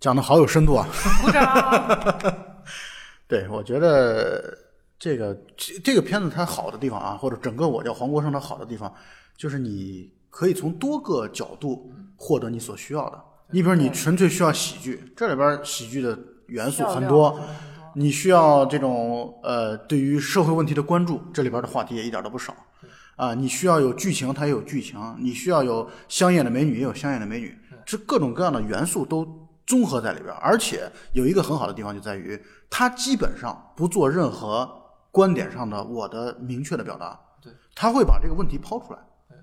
讲的好有深度啊！鼓掌。[LAUGHS] 对，我觉得这个这这个片子它好的地方啊，或者整个我叫黄国胜它好的地方，就是你可以从多个角度获得你所需要的。你比如你纯粹需要喜剧，这里边喜剧的元素很多。你需要这种呃对于社会问题的关注，这里边的话题也一点都不少。啊，你需要有剧情，它也有剧情；你需要有香艳的美女，也有香艳的美女。这各种各样的元素都综合在里边，而且有一个很好的地方就在于，它基本上不做任何观点上的我的明确的表达。对，他会把这个问题抛出来，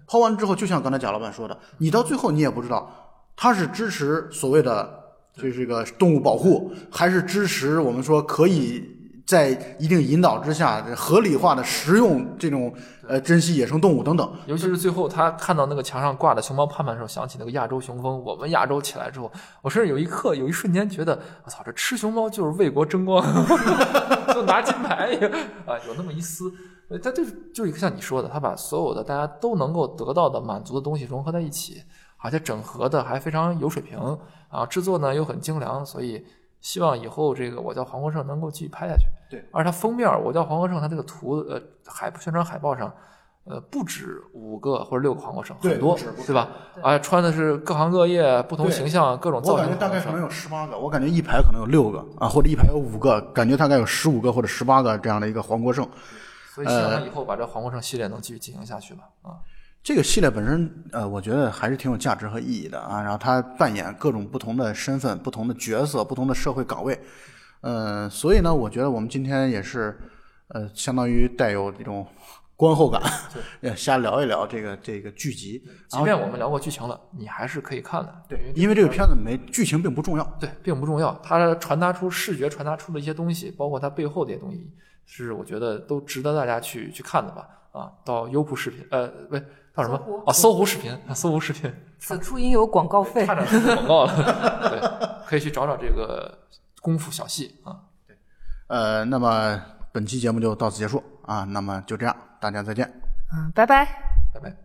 抛完之后，就像刚才贾老板说的，你到最后你也不知道他是支持所谓的就是这个动物保护，还是支持我们说可以在一定引导之下合理化的食用这种呃珍稀野生动物等等。尤其是最后他看到那个墙上挂的熊猫盼盼的时候，想起那个亚洲雄风。我们亚洲起来之后，我甚至有一刻有一瞬间觉得，我操，这吃熊猫就是为国争光，[LAUGHS] 就拿金牌啊，有那么一丝。呃他就是就是像你说的，他把所有的大家都能够得到的满足的东西融合在一起，而且整合的还非常有水平啊，制作呢又很精良，所以希望以后这个我叫黄国胜能够继续拍下去。对，而它封面我叫黄国胜，它这个图呃海宣传海报上。呃，不止五个或者六个黄国胜，很多对吧？啊，穿的是各行各业、不同形象、各种造我感觉。大概可能有十八个，我感觉一排可能有六个啊，或者一排有五个，感觉大概有十五个或者十八个这样的一个黄国胜。所以希望以后把这黄国胜系列能继续进行下去吧。啊，这个系列本身，呃，我觉得还是挺有价值和意义的啊。然后他扮演各种不同的身份、不同的角色、不同的社会岗位，呃，所以呢，我觉得我们今天也是，呃，相当于带有这种观后感，[LAUGHS] 也瞎聊一聊这个这个剧集。即便我们聊过剧情了，你还是可以看的。对，因为这个片子没剧情并不重要，对，并不重要。它传达出视觉传达出的一些东西，包括它背后的一些东西，是我觉得都值得大家去去看的吧。啊，到优酷视频，呃，不，到什么搜狐？哦，搜狐视频，搜狐视频，此处应有广告费差。点说广告了。[LAUGHS] 对，可以去找找这个功夫小戏啊。呃，那么本期节目就到此结束啊。那么就这样，大家再见。嗯，拜拜。拜拜。